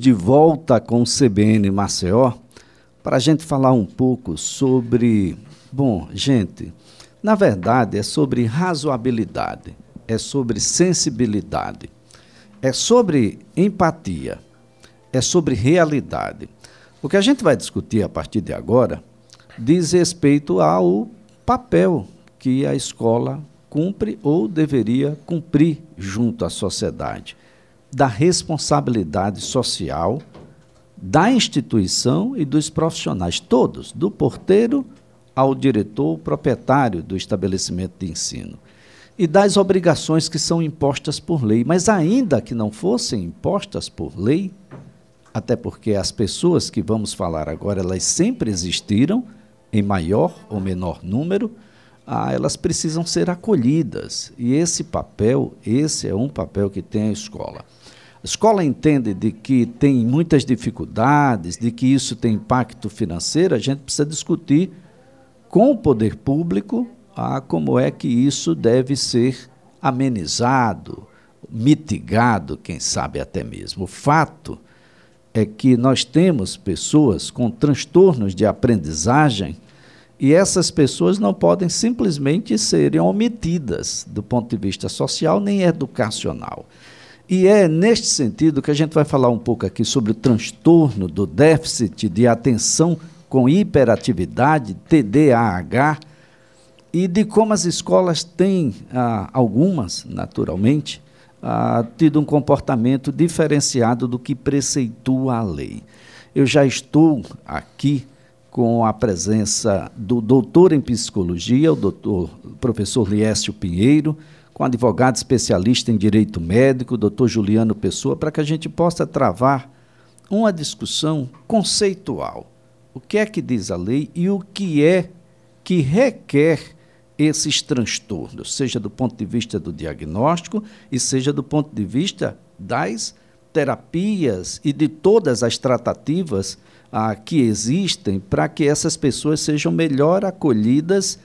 de volta com o CBN Maceió para a gente falar um pouco sobre. Bom, gente, na verdade é sobre razoabilidade, é sobre sensibilidade, é sobre empatia, é sobre realidade. O que a gente vai discutir a partir de agora diz respeito ao papel que a escola cumpre ou deveria cumprir junto à sociedade da responsabilidade social da instituição e dos profissionais, todos, do porteiro ao diretor proprietário do estabelecimento de ensino. E das obrigações que são impostas por lei. Mas, ainda que não fossem impostas por lei, até porque as pessoas que vamos falar agora, elas sempre existiram, em maior ou menor número, ah, elas precisam ser acolhidas. E esse papel, esse é um papel que tem a escola. A escola entende de que tem muitas dificuldades, de que isso tem impacto financeiro, a gente precisa discutir com o poder público ah, como é que isso deve ser amenizado, mitigado, quem sabe até mesmo. O fato é que nós temos pessoas com transtornos de aprendizagem e essas pessoas não podem simplesmente serem omitidas do ponto de vista social nem educacional. E é neste sentido que a gente vai falar um pouco aqui sobre o transtorno do déficit de atenção com hiperatividade, TDAH, e de como as escolas têm, ah, algumas, naturalmente, ah, tido um comportamento diferenciado do que preceitua a lei. Eu já estou aqui com a presença do doutor em psicologia, o doutor o professor Liécio Pinheiro, com advogado especialista em direito médico, doutor Juliano Pessoa, para que a gente possa travar uma discussão conceitual. O que é que diz a lei e o que é que requer esses transtornos, seja do ponto de vista do diagnóstico e seja do ponto de vista das terapias e de todas as tratativas ah, que existem para que essas pessoas sejam melhor acolhidas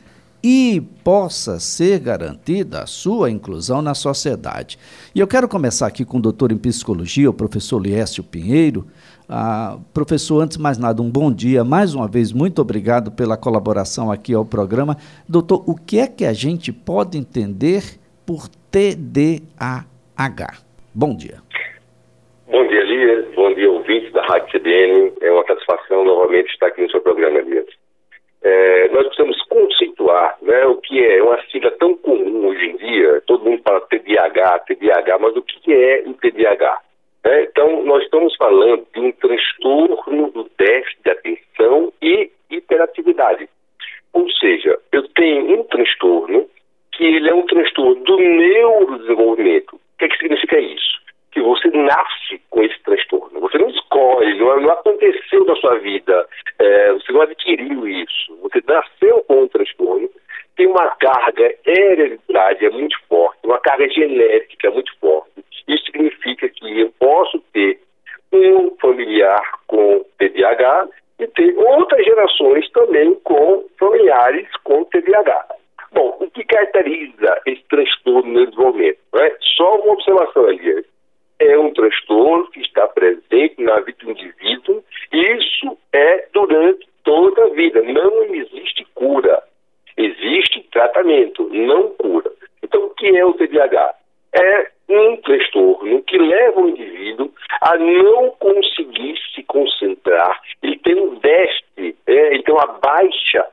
e possa ser garantida a sua inclusão na sociedade. E eu quero começar aqui com o doutor em psicologia, o professor Liécio Pinheiro. Ah, professor, antes de mais nada, um bom dia. Mais uma vez, muito obrigado pela colaboração aqui ao programa. Doutor, o que é que a gente pode entender por TDAH? Bom dia. Bom dia, Lia. Bom dia, ouvintes da Rádio CBN. É uma satisfação novamente estar aqui no seu programa, Lia. É, nós precisamos conceituar né, o que é uma sigla tão comum hoje em dia, todo mundo fala TDAH, TDAH, mas o que é o TDAH? É, então, nós estamos falando de um transtorno do déficit de atenção e hiperatividade. Ou seja, eu tenho um transtorno que ele é um transtorno do neurodesenvolvimento. O que, é que significa isso? Que você nasce com esse transtorno. Você não escolhe, não, não aconteceu na sua vida, é, você não adquiriu isso. Você nasceu com um transtorno, tem uma carga hereditária muito forte, uma carga genética muito forte. Isso significa que eu posso ter um familiar com TDAH e ter outras gerações também com familiares com TDAH. Bom, o que caracteriza esse transtorno no desenvolvimento? É? Só uma observação ali. É um transtorno que está presente na vida do indivíduo e isso é durante toda a vida. Não existe cura. Existe tratamento, não cura. Então, o que é o TDAH? É um transtorno que leva o indivíduo a não conseguir se concentrar. Ele tem um déficit, é, ele tem uma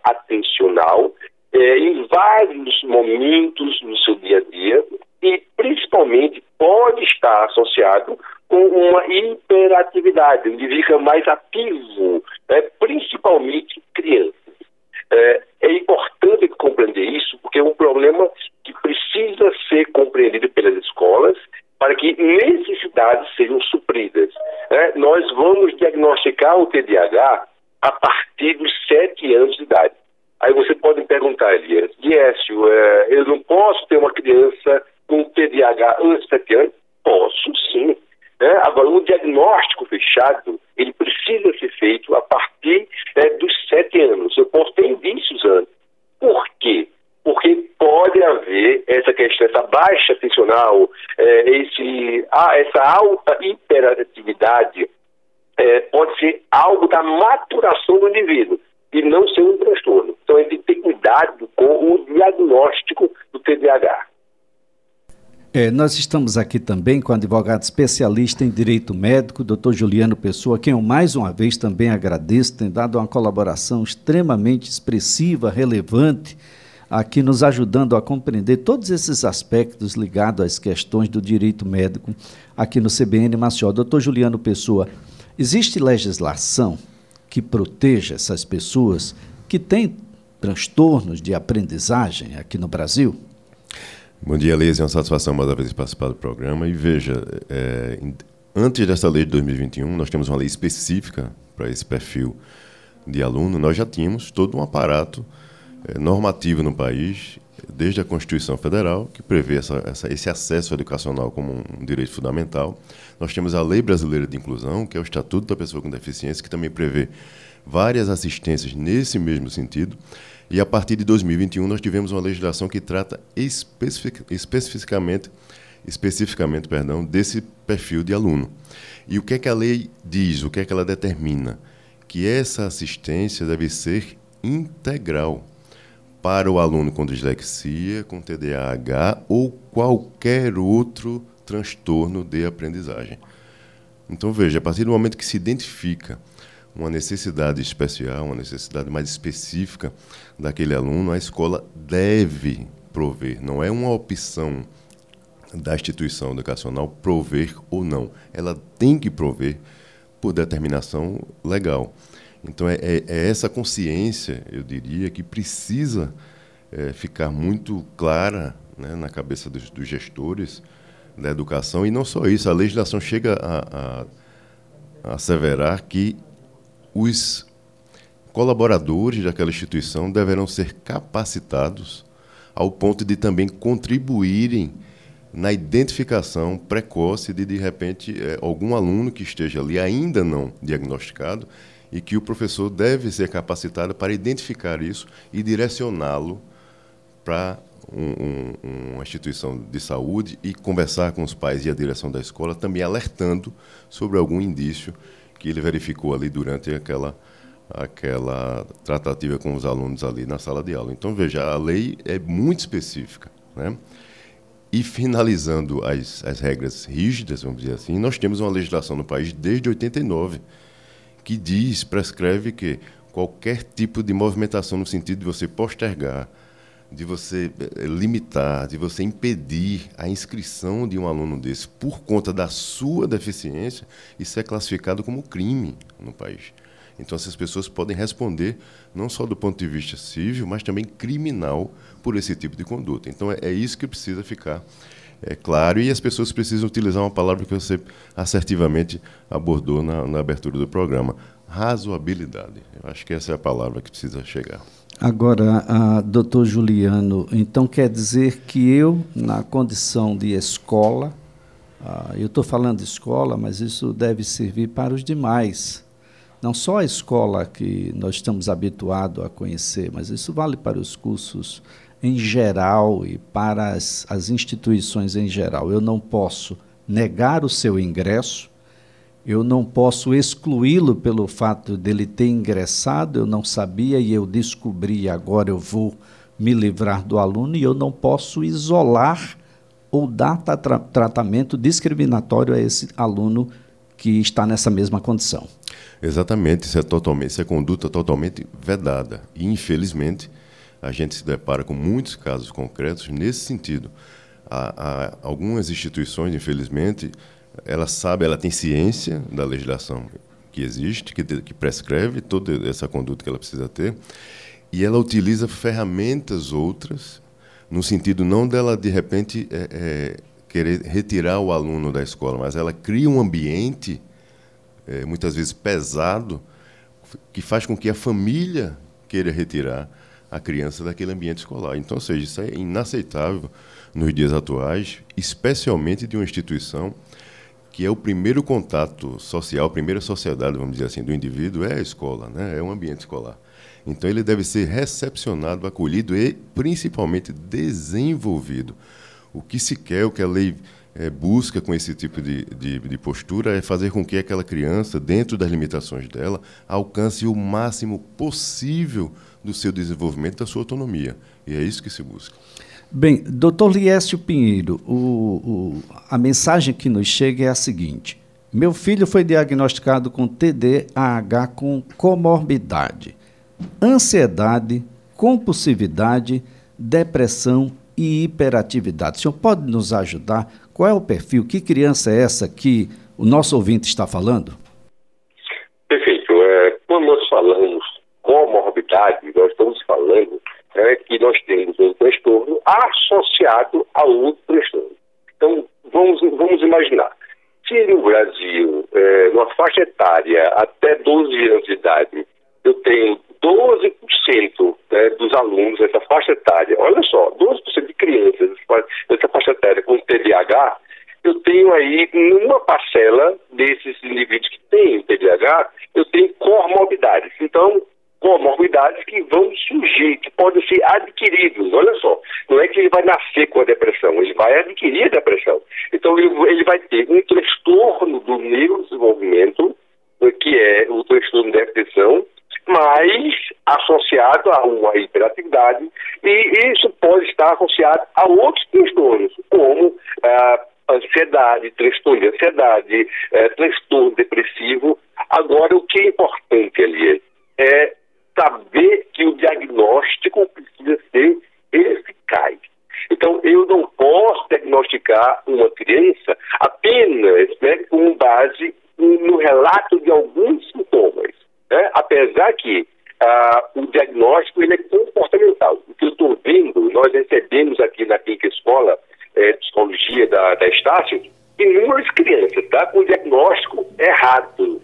atencional é, em vários momentos no seu dia a dia e, principalmente, pode estar associado com uma hiperatividade, ele fica mais ativo, né, principalmente crianças. É, é importante compreender isso, porque é um problema que precisa ser compreendido pelas escolas para que necessidades sejam supridas. Né? Nós vamos diagnosticar o TDAH a partir dos sete anos de idade. Aí você pode perguntar, Elias, Diécio, é, eu não posso ter uma criança com TDAH antes de sete anos? Posso sim. Né? Agora, o diagnóstico fechado, ele precisa ser feito a partir né, dos sete anos. Eu posso ter indícios antes. Por quê? Porque pode haver essa questão, essa baixa atencional, é, esse, ah, essa alta hiperatividade é, pode ser algo da maturação do indivíduo e não ser um transtorno. Então, gente tem que cuidado com o diagnóstico do TDAH. É, nós estamos aqui também com o advogado especialista em direito médico, doutor Juliano Pessoa, quem eu mais uma vez também agradeço, tem dado uma colaboração extremamente expressiva, relevante, aqui nos ajudando a compreender todos esses aspectos ligados às questões do direito médico aqui no CBN Maceió. Doutor Juliano Pessoa, existe legislação que proteja essas pessoas que têm transtornos de aprendizagem aqui no Brasil? Bom dia, Leise. É uma satisfação mais uma vez participar do programa. E veja, é, antes dessa lei de 2021, nós temos uma lei específica para esse perfil de aluno. Nós já tínhamos todo um aparato é, normativo no país, desde a Constituição Federal, que prevê essa, essa, esse acesso educacional como um direito fundamental. Nós temos a Lei Brasileira de Inclusão, que é o Estatuto da Pessoa com Deficiência, que também prevê várias assistências nesse mesmo sentido. E a partir de 2021 nós tivemos uma legislação que trata especific, especificamente, especificamente perdão, desse perfil de aluno. E o que é que a lei diz, o que é que ela determina? Que essa assistência deve ser integral para o aluno com dislexia, com TDAH ou qualquer outro transtorno de aprendizagem. Então, veja, a partir do momento que se identifica uma necessidade especial, uma necessidade mais específica daquele aluno, a escola deve prover, não é uma opção da instituição educacional prover ou não. Ela tem que prover por determinação legal. Então, é, é, é essa consciência, eu diria, que precisa é, ficar muito clara né, na cabeça dos, dos, gestores da educação. E não só isso, a legislação chega a, a, a asseverar que os colaboradores daquela instituição deverão ser capacitados ao ponto de também contribuírem na identificação precoce de, de repente, é, algum aluno que esteja ali ainda não diagnosticado e que o professor deve ser capacitado para identificar isso e direcioná-lo para um, um, uma instituição de saúde e conversar com os pais e a direção da escola, também alertando sobre algum indício que ele verificou ali durante aquela aquela tratativa com os alunos ali na sala de aula. Então veja, a lei é muito específica, né? E finalizando as, as regras rígidas, vamos dizer assim, nós temos uma legislação no país desde 89 que diz, prescreve que qualquer tipo de movimentação no sentido de você postergar, de você eh, limitar, de você impedir a inscrição de um aluno desse por conta da sua deficiência, isso é classificado como crime no país. Então, essas pessoas podem responder não só do ponto de vista civil, mas também criminal por esse tipo de conduta. Então, é, é isso que precisa ficar é, claro e as pessoas precisam utilizar uma palavra que você assertivamente abordou na, na abertura do programa: razoabilidade. Eu acho que essa é a palavra que precisa chegar. Agora, a, doutor Juliano, então quer dizer que eu, na condição de escola, a, eu estou falando de escola, mas isso deve servir para os demais. Não só a escola que nós estamos habituados a conhecer, mas isso vale para os cursos em geral e para as, as instituições em geral. Eu não posso negar o seu ingresso, eu não posso excluí-lo pelo fato dele ter ingressado, eu não sabia e eu descobri, agora eu vou me livrar do aluno, e eu não posso isolar ou dar tra tratamento discriminatório a esse aluno que está nessa mesma condição. Exatamente, isso é, totalmente, isso é conduta totalmente vedada. E, infelizmente, a gente se depara com muitos casos concretos nesse sentido. Há, há algumas instituições, infelizmente, ela sabe, ela tem ciência da legislação que existe, que, que prescreve toda essa conduta que ela precisa ter, e ela utiliza ferramentas outras, no sentido não dela, de repente, é, é, querer retirar o aluno da escola, mas ela cria um ambiente, é, muitas vezes pesado, que faz com que a família queira retirar a criança daquele ambiente escolar. Então, ou seja, isso é inaceitável nos dias atuais, especialmente de uma instituição que é o primeiro contato social, a primeira sociedade, vamos dizer assim, do indivíduo é a escola, né? é o ambiente escolar. Então ele deve ser recepcionado, acolhido e principalmente desenvolvido. O que se quer, o que a lei é, busca com esse tipo de, de, de, postura é fazer com que aquela criança, dentro das limitações dela, alcance o máximo possível do seu desenvolvimento, da sua autonomia. E é isso que se busca. Bem, doutor Liésio Pinheiro, o, o, a mensagem que nos chega é a seguinte: meu filho foi diagnosticado com TDAH com comorbidade, ansiedade, compulsividade, depressão e hiperatividade. O senhor pode nos ajudar? Qual é o perfil? Que criança é essa que o nosso ouvinte está falando? Perfeito. É, quando nós falamos comorbidade, nós estamos falando é, que nós temos um transtorno associado a outro transtorno. Então, vamos, vamos imaginar. Se no Brasil, é, numa faixa etária até 12 anos de idade, eu tenho 12% né, dos alunos dessa faixa etária, olha só, 12% de crianças dessa faixa etária com TDAH, eu tenho aí, numa parcela desses indivíduos que têm TDAH, eu tenho comorbidades. Então, comorbidades que vão surgir, que podem ser adquiridos. Olha só, não é que ele vai nascer com a depressão, ele vai adquirir a depressão. Então, ele, ele vai ter um transtorno do neurodesenvolvimento, que é o transtorno da atenção, mas associado a uma hiperatividade, e isso pode estar associado a outros transtornos, como ah, ansiedade, transtorno de ansiedade, eh, transtorno depressivo. Agora, o que é importante ali é saber que o diagnóstico precisa ser eficaz. Então, eu não posso diagnosticar uma criança apenas né, com base no relato de alguns sintomas. Né? Apesar que ah, o diagnóstico ele é comportamental. O que eu estou vendo, nós recebemos aqui na Clínica Escola é, Psicologia da, da Estácio, inúmeras crianças tá, com diagnóstico errado.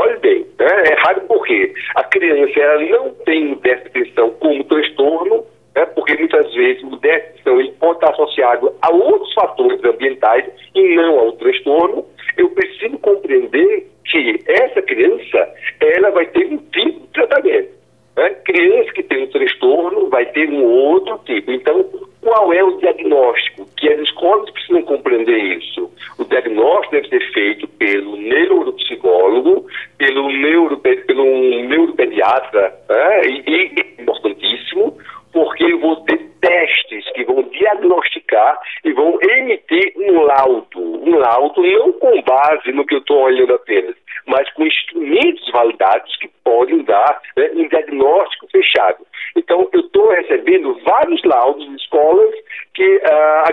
Olha bem, né? é errado porque a criança ela não tem déficit de atenção como transtorno, né? porque muitas vezes o déficit de atenção ele pode estar associado a outros fatores ambientais e não ao transtorno. Eu preciso compreender que essa criança ela vai ter um tipo de tratamento. Né? Criança que tem um transtorno vai ter um outro tipo. Então, qual é o diagnóstico? Que as escolas precisam compreender isso. O diagnóstico deve ser feito pelo neuropsicólogo, pelo, neuro, pelo neuropediatra, né? e, e importantíssimo, porque eu vou ter testes que vão diagnosticar e vão emitir um laudo. Um laudo não com base no que eu estou olhando apenas, mas com instrumentos validados que podem dar né, um diagnóstico fechado. Então, eu estou recebendo vários laudos de escolas que uh, a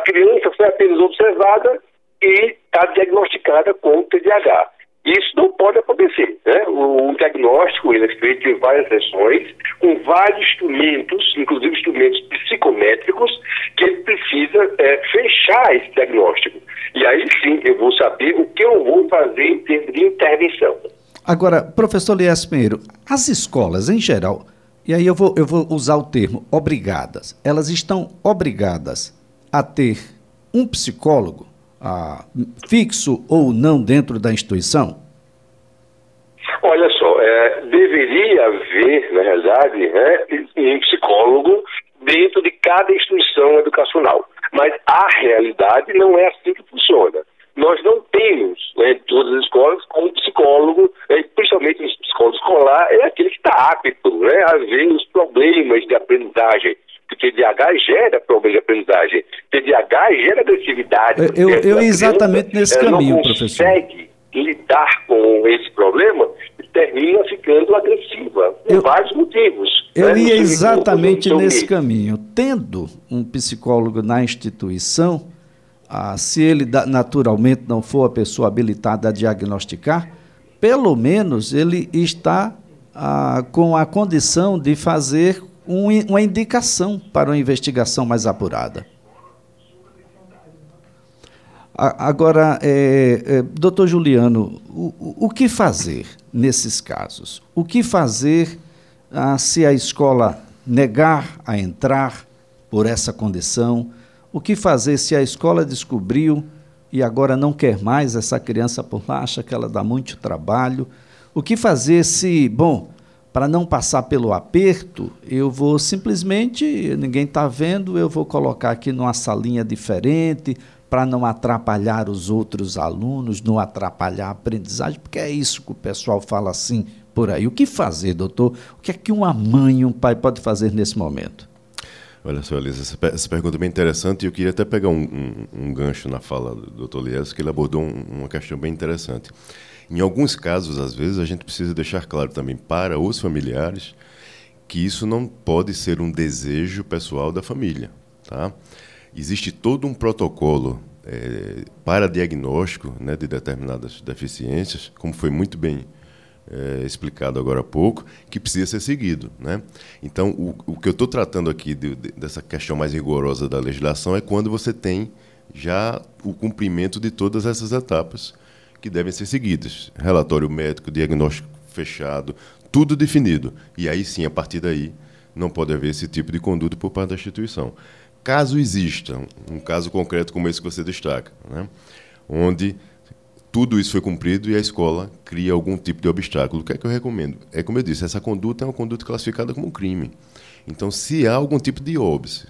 observada e está diagnosticada com TDAH. Isso não pode acontecer. Né? O, o, diagnóstico ele é feito em várias sessões, com vários instrumentos, inclusive instrumentos psicométricos, que ele precisa é, fechar esse diagnóstico. E aí sim eu vou saber o que eu vou fazer em termos de intervenção. Agora, professor Lies Pinheiro, as escolas em geral, e aí eu vou, eu vou usar o termo obrigadas, elas estão obrigadas a ter um psicólogo ah, fixo ou não dentro da instituição? Olha só, é, deveria haver, na realidade, né, um psicólogo dentro de cada instituição educacional. Mas a realidade não é assim que funciona. Nós não temos, né, em todas as escolas, um psicólogo, né, principalmente o psicólogo escolar, é aquele que está apto né, a ver os problemas de aprendizagem. TDAH gera problema de aprendizagem. TDAH gera agressividade. Eu, eu, eu exatamente nesse caminho, não professor. consegue lidar com esse problema e termina ficando agressiva, por eu, vários motivos. Eu né? ia exatamente nesse caminho. Tendo um psicólogo na instituição, ah, se ele naturalmente não for a pessoa habilitada a diagnosticar, pelo menos ele está ah, com a condição de fazer um, uma indicação para uma investigação mais apurada. Agora, é, é, doutor Juliano, o, o, que fazer nesses casos? O que fazer ah, se a escola negar a entrar por essa condição? O que fazer se a escola descobriu e agora não quer mais essa criança por lá, acha que ela dá muito trabalho? O que fazer se, bom, para não passar pelo aperto, eu vou simplesmente, ninguém está vendo, eu vou colocar aqui numa salinha diferente, para não atrapalhar os outros alunos, não atrapalhar a aprendizagem, porque é isso que o pessoal fala assim por aí. O que fazer, doutor? O que é que uma mãe e um pai pode fazer nesse momento? Olha só, Elisa, essa, essa pergunta é bem interessante e eu queria até pegar um, um, um gancho na fala do doutor Lies, que ele abordou um, uma questão bem interessante. Em alguns casos, às vezes, a gente precisa deixar claro também para os familiares que isso não pode ser um desejo pessoal da família. Tá? Existe todo um protocolo é, para diagnóstico né, de determinadas deficiências, como foi muito bem é, explicado agora há pouco, que precisa ser seguido. Né? Então, o, o que eu estou tratando aqui de, de, dessa questão mais rigorosa da legislação é quando você tem já o cumprimento de todas essas etapas que devem ser seguidas. Relatório médico, diagnóstico fechado, tudo definido. E aí sim, a partir daí, não pode haver esse tipo de conduta por parte da instituição. Caso exista um caso concreto como esse que você destaca, né? onde tudo isso foi cumprido e a escola cria algum tipo de obstáculo. O que é que eu recomendo? É como eu disse, essa conduta é uma conduta classificada como um crime. Então, se há algum tipo de óbice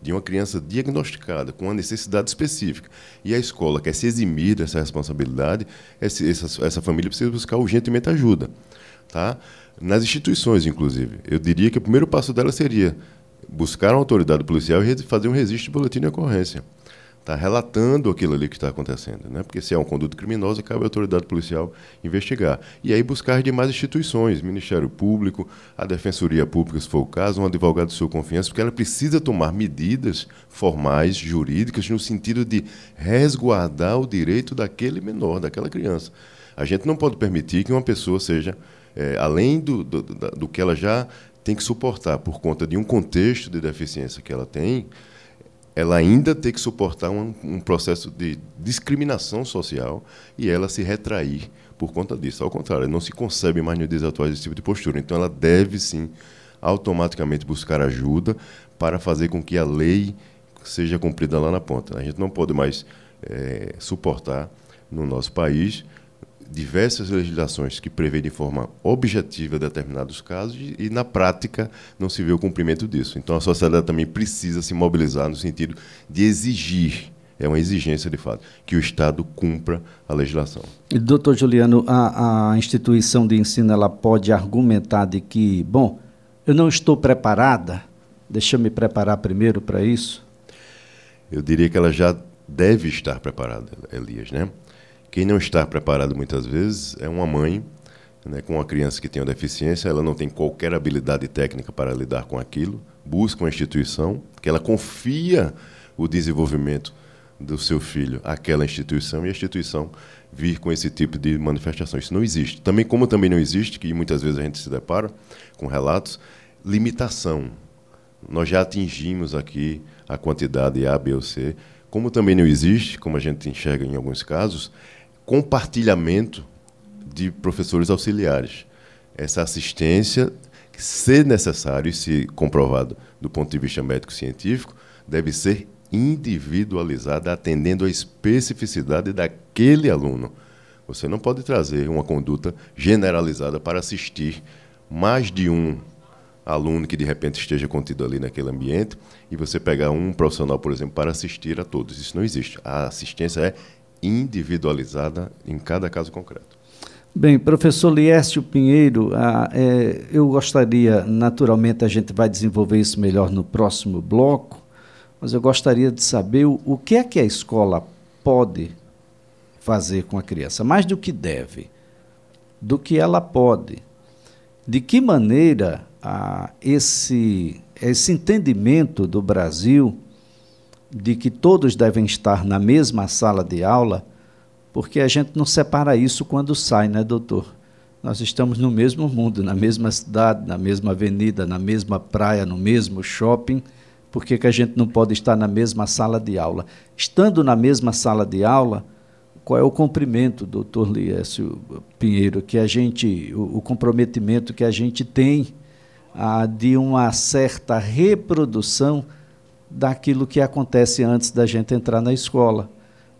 de uma criança diagnosticada com uma necessidade específica e a escola quer se eximir dessa responsabilidade, essa, essa família precisa buscar urgentemente ajuda. Tá? Nas instituições, inclusive. Eu diria que o primeiro passo dela seria buscar uma autoridade policial e fazer um registro de boletim de ocorrência está relatando aquilo ali que está acontecendo. Né? Porque se é um conduto criminoso, cabe à autoridade policial investigar. E aí buscar demais instituições, Ministério Público, a Defensoria Pública, se for o caso, um advogado de sua confiança, porque ela precisa tomar medidas formais, jurídicas, no sentido de resguardar o direito daquele menor, daquela criança. A gente não pode permitir que uma pessoa seja, é, além do, do, do que ela já tem que suportar por conta de um contexto de deficiência que ela tem, ela ainda tem que suportar um, um, processo de discriminação social e ela se retrair por conta disso. Ao contrário, não se concebe mais nos dias atuais esse tipo de postura. Então, ela deve sim automaticamente buscar ajuda para fazer com que a lei seja cumprida lá na ponta. A gente não pode mais é, suportar no nosso país diversas legislações que prevêem de forma objetiva determinados casos e, e, na prática, não se vê o cumprimento disso. Então, a sociedade também precisa se mobilizar no sentido de exigir é uma exigência de fato, que o Estado cumpra a legislação. Doutor Juliano, a, a, instituição de ensino ela pode argumentar de que, bom, eu não estou preparada, deixa eu me preparar primeiro para isso? Eu diria que ela já deve estar preparada, Elias, né? Quem não está preparado muitas vezes é uma mãe né, com uma criança que tem uma deficiência, ela não tem qualquer habilidade técnica para lidar com aquilo, busca uma instituição que ela confia o desenvolvimento do seu filho àquela instituição e a instituição vir com esse tipo de manifestação. Isso não existe. Também como também não existe, que muitas vezes a gente se depara com relatos, limitação. Nós já atingimos aqui a quantidade A, B ou C. Como também não existe, como a gente enxerga em alguns casos, compartilhamento de professores auxiliares. Essa assistência, se necessário e se comprovado do ponto de vista médico-científico, deve ser individualizada, atendendo à especificidade daquele aluno. Você não pode trazer uma conduta generalizada para assistir mais de um aluno que de repente esteja contido ali naquele ambiente e você pegar um profissional, por exemplo, para assistir a todos. Isso não existe. A assistência é individualizada em cada caso concreto. Bem, professor Liércio Pinheiro, ah, é, eu gostaria, naturalmente a gente vai desenvolver isso melhor no próximo bloco, mas eu gostaria de saber o, o que é que a escola pode fazer com a criança, mais do que deve, do que ela pode. De que maneira ah, esse, esse entendimento do Brasil de que todos devem estar na mesma sala de aula, porque a gente não separa isso quando sai, né, doutor? Nós estamos no mesmo mundo, na mesma cidade, na mesma avenida, na mesma praia, no mesmo shopping. Por que, que a gente não pode estar na mesma sala de aula? Estando na mesma sala de aula, qual é o cumprimento, doutor Liécio Pinheiro, que a gente, o, o comprometimento que a gente tem ah, de uma certa reprodução daquilo que acontece antes da gente entrar na escola.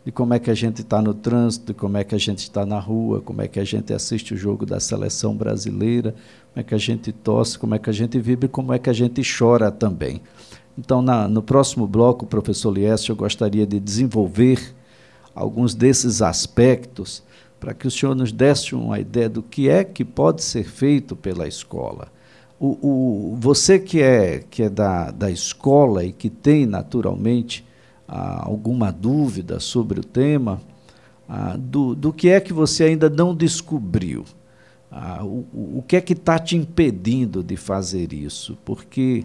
De como é que a gente está no trânsito, de como é que a gente está na rua, como é que a gente assiste o jogo da seleção brasileira, como é que a gente tosse, como é que a gente vibra como é que a gente chora também. Então, na, no próximo bloco, professor Lieste, eu gostaria de desenvolver alguns desses aspectos para que o senhor nos desse uma ideia do que é que pode ser feito pela escola. O, o, você que é, que é da, da escola e que tem, naturalmente, ah, alguma dúvida sobre o tema, ah, do, do que é que você ainda não descobriu. Ah, o, o que é que está te impedindo de fazer isso? Porque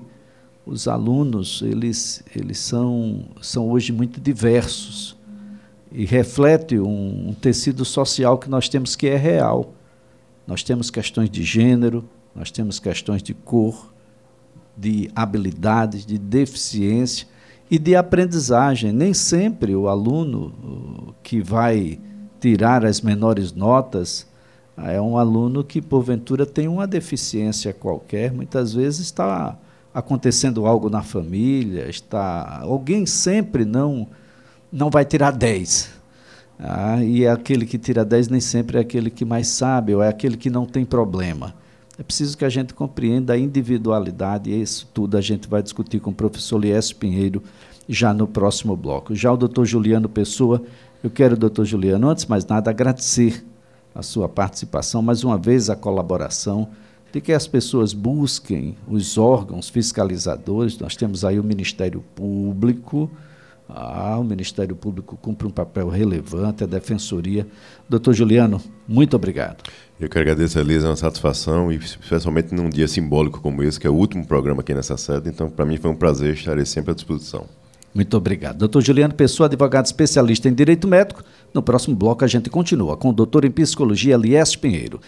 os alunos eles, eles são, são hoje muito diversos e reflete um, um, tecido social que nós temos que é real. Nós temos questões de gênero, nós temos questões de cor, de habilidades, de deficiência e de aprendizagem. Nem sempre o aluno que vai tirar as menores notas é um aluno que, porventura, tem uma deficiência qualquer, muitas vezes está acontecendo algo na família, está alguém sempre não não vai tirar 10. Ah, e aquele que tira 10 nem sempre é aquele que mais sabe, ou é aquele que não tem problema. É preciso que a gente compreenda a individualidade, e isso tudo a gente vai discutir com o professor Lies Pinheiro já no próximo bloco. Já o doutor Juliano Pessoa, eu quero, doutor Juliano, antes de mais nada, agradecer a sua participação, mais uma vez a colaboração de que as pessoas busquem os órgãos fiscalizadores. Nós temos aí o Ministério Público, ah, o Ministério Público cumpre um papel relevante, a Defensoria. Doutor Juliano, muito obrigado. Eu que agradeço, Elisa, é uma satisfação, e especialmente num dia simbólico como esse, que é o último programa aqui nessa sede. Então, para mim foi um prazer, estarei sempre à disposição. Muito obrigado. Doutor Juliano Pessoa, advogado especialista em Direito Médico. No próximo bloco a gente continua com o doutor em Psicologia Lies Pinheiro.